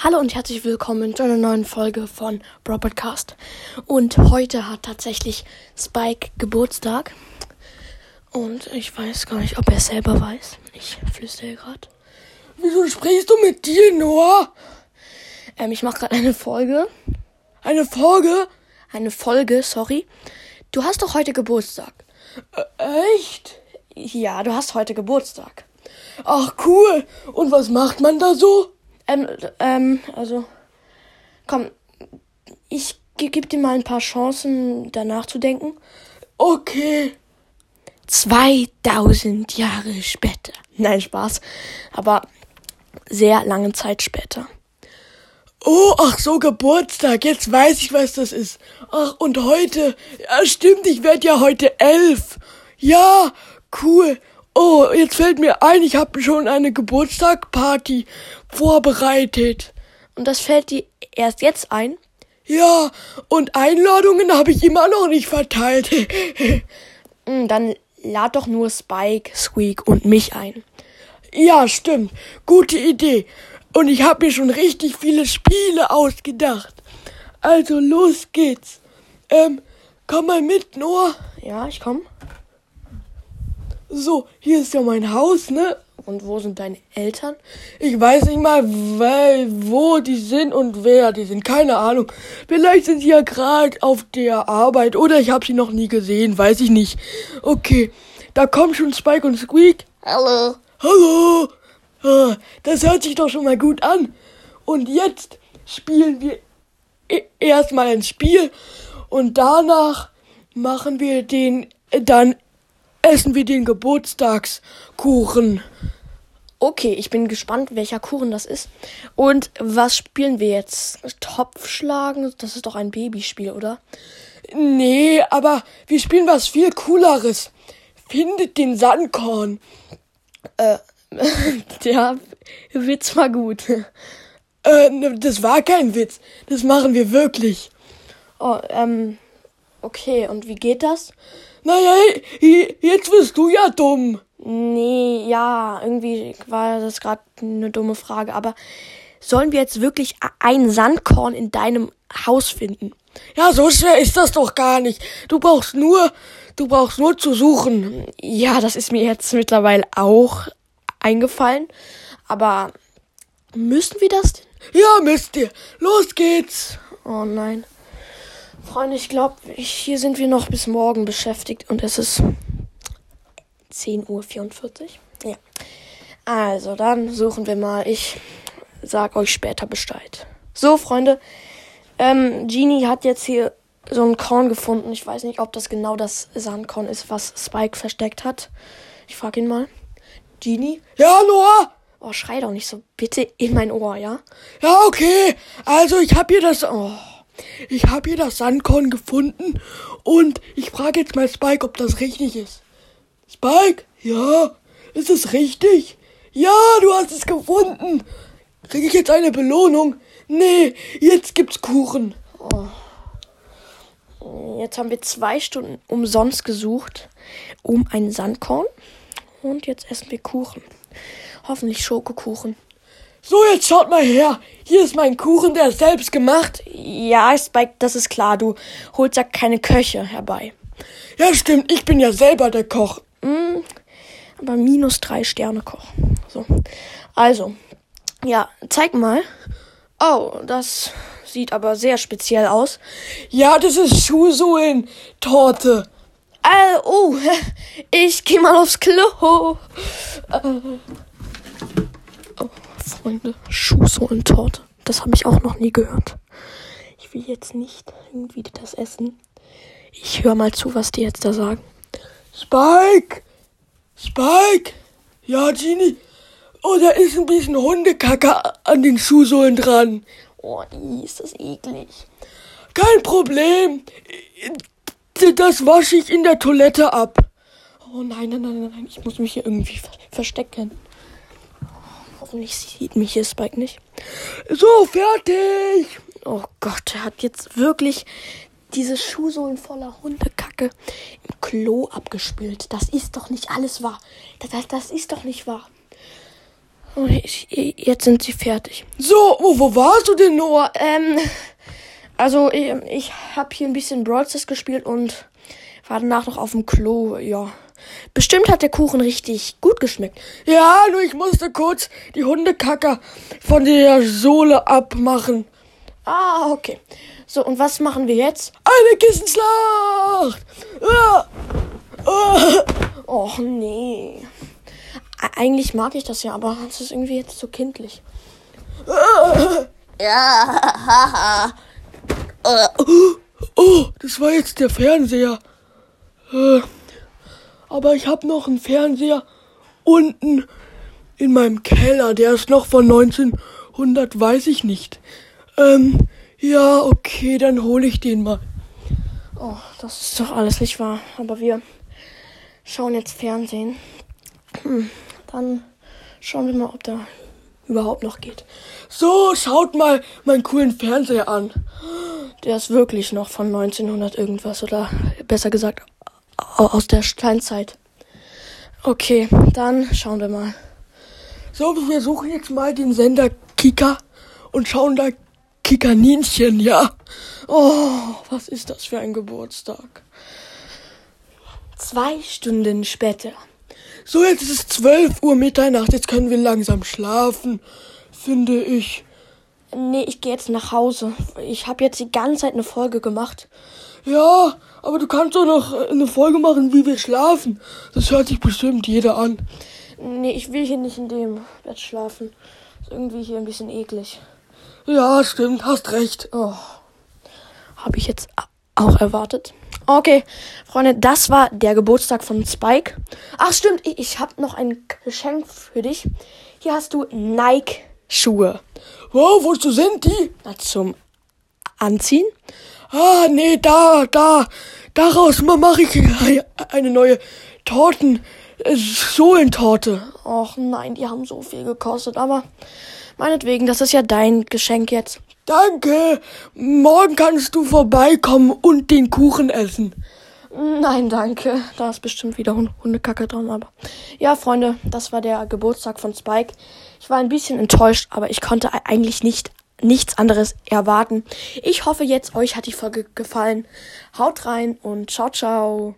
Hallo und herzlich willkommen zu einer neuen Folge von Bro Podcast. Und heute hat tatsächlich Spike Geburtstag. Und ich weiß gar nicht, ob er selber weiß. Ich flüstere gerade. Wieso sprichst du mit dir, Noah? Ähm, ich mache gerade eine Folge. Eine Folge? Eine Folge, sorry. Du hast doch heute Geburtstag. Äh, echt? Ja, du hast heute Geburtstag. Ach cool. Und was macht man da so? Ähm, ähm, also, komm, ich ge gebe dir mal ein paar Chancen, danach zu denken. Okay. 2000 Jahre später. Nein, Spaß. Aber sehr lange Zeit später. Oh, ach so, Geburtstag. Jetzt weiß ich, was das ist. Ach, und heute. Ja, stimmt, ich werde ja heute elf. Ja, cool. Oh, jetzt fällt mir ein, ich habe schon eine Geburtstagparty vorbereitet. Und das fällt dir erst jetzt ein? Ja, und Einladungen habe ich immer noch nicht verteilt. Hm, Dann lad doch nur Spike, Squeak und mich ein. ja, stimmt. Gute Idee. Und ich habe mir schon richtig viele Spiele ausgedacht. Also los geht's. Ähm, komm mal mit, Noah. Ja, ich komm. So, hier ist ja mein Haus, ne? Und wo sind deine Eltern? Ich weiß nicht mal, weil, wo die sind und wer die sind. Keine Ahnung. Vielleicht sind sie ja gerade auf der Arbeit oder ich habe sie noch nie gesehen. Weiß ich nicht. Okay, da kommen schon Spike und Squeak. Hallo. Hallo. Ah, Das hört sich doch schon mal gut an. Und jetzt spielen wir e- erstmal ein Spiel und danach machen wir den, äh, dann essen wir den Geburtstagskuchen. Okay, ich bin gespannt, welcher Kuchen das ist. Und was spielen wir jetzt? Topfschlagen? Das ist doch ein Babyspiel, oder? Nee, aber wir spielen was viel cooleres. Findet den Sandkorn. Der Witz war gut. Äh, ne, das war kein Witz. Das machen wir wirklich. Oh, ähm, okay, und wie geht das? Naja, jetzt wirst du ja dumm. Nee, ja, irgendwie war das gerade eine dumme Frage, aber sollen wir jetzt wirklich ein Sandkorn in deinem Haus finden? Ja, so schwer ist das doch gar nicht. Du brauchst nur, du brauchst nur zu suchen. Ja, das ist mir jetzt mittlerweile auch eingefallen, aber müssen wir das denn? Ja, müsst ihr. Los geht's. Oh nein. Freunde, ich glaube, hier sind wir noch bis morgen beschäftigt und es ist 10.44 Uhr. Ja. Also, dann suchen wir mal. Ich sag euch später Bescheid. So, Freunde. Ähm, Genie hat jetzt hier so ein Korn gefunden. Ich weiß nicht, ob das genau das Sandkorn ist, was Spike versteckt hat. Ich frag ihn mal. Genie? Ja, Noah? Oh, schrei doch nicht so bitte in mein Ohr, ja? Ja, okay. Also, ich hab hier das, oh, ich hab hier das Sandkorn gefunden und ich frage jetzt mal Spike, ob das richtig ist. Spike? Ja? Ist es richtig? Ja, du hast es gefunden. Kriege ich jetzt eine Belohnung? Nee, jetzt gibt's Kuchen. Jetzt haben wir zwei Stunden umsonst gesucht um ein Sandkorn. Und jetzt essen wir Kuchen. Hoffentlich Schokokuchen. So, jetzt schaut mal her. Hier ist mein Kuchen, der ist selbst gemacht. Ja, Spike, das ist klar. Du holst ja keine Köche herbei. Ja, stimmt, ich bin ja selber der Koch. Aber minus drei Sterne Koch. So. Also. Ja, zeig mal. Oh, das sieht aber sehr speziell aus. Ja, das ist Schuhsohlen-Torte. Äh, oh, ich geh mal aufs Klo. Äh, oh, Freunde, Schuhsohlentorte. Das habe ich auch noch nie gehört. Ich will jetzt nicht irgendwie das essen. Ich höre mal zu, was die jetzt da sagen. Spike! Spike! Ja, Genie. Oh, da ist ein bisschen Hundekacke an den Schuhsohlen dran. Oh, ist das eklig. Kein Problem. Das wasche ich in der Toilette ab. Oh nein, nein, nein, nein, ich muss mich hier irgendwie ver verstecken. Hoffentlich sieht mich hier Spike nicht. So, fertig. Oh Gott, er hat jetzt wirklich diese Schuhsohlen voller Hundekacke im Klo abgespült. Das ist doch nicht alles wahr. Das, das, das ist doch nicht wahr. Oh, jetzt sind sie fertig. So, wo, wo warst du denn, Noah? Ähm, also ich, ich habe hier ein bisschen Brawl Stars gespielt und war danach noch auf dem Klo, ja. Bestimmt hat der Kuchen richtig gut geschmeckt. Ja, nur ich musste kurz die Hundekacker von der Sohle abmachen. Ah, okay. So, und was machen wir jetzt? Eine Kissenschlacht! Ah! Ah! Och, nee. Eigentlich mag ich das ja, aber es ist irgendwie jetzt so kindlich. Ah! Ja, Oh, das war jetzt der Fernseher. Äh, aber ich habe noch einen Fernseher unten in meinem Keller. Der ist noch von 1900, weiß ich nicht. Ähm, ja, okay, dann hole ich den mal. Oh, das ist doch alles nicht wahr. Aber wir schauen jetzt Fernsehen. Hm, dann schauen wir mal, ob da überhaupt noch geht. So, schaut mal meinen coolen Fernseher an. Der ist wirklich noch von 1900 irgendwas oder besser gesagt aus der Steinzeit. Okay, dann schauen wir mal. So, wir suchen jetzt mal den Sender Kika und schauen da Kikaninchen, ja. Oh, was ist das für ein Geburtstag? Zwei Stunden später. So, jetzt ist es 12 Uhr Mitternacht. Jetzt können wir langsam schlafen, finde ich. Nee, ich gehe jetzt nach Hause. Ich habe jetzt die ganze Zeit eine Folge gemacht. Ja, aber du kannst doch noch eine Folge machen, wie wir schlafen. Das hört sich bestimmt jeder an. Nee, ich will hier nicht in dem Bett schlafen. Ist irgendwie hier ein bisschen eklig. Ja, stimmt, hast recht. Oh. Habe ich jetzt auch erwartet. Okay, Freunde, das war der Geburtstag von Spike. Ach stimmt, ich habe noch ein Geschenk für dich. Hier hast du Nike-Schuhe. Wow, wozu sind die? Na, zum Anziehen. Ah, nee, da, da. Daraus mache ich eine neue Torten. Äh, Sohlentorte. Och nein, die haben so viel gekostet, aber meinetwegen, das ist ja dein Geschenk jetzt. Danke. Morgen kannst du vorbeikommen und den Kuchen essen. Nein, danke. Da ist bestimmt wieder Hundekacke dran, aber. Ja, Freunde, das war der Geburtstag von Spike. Ich war ein bisschen enttäuscht, aber ich konnte eigentlich nicht nichts anderes erwarten. Ich hoffe jetzt, euch hat die Folge gefallen. Haut rein und ciao, ciao.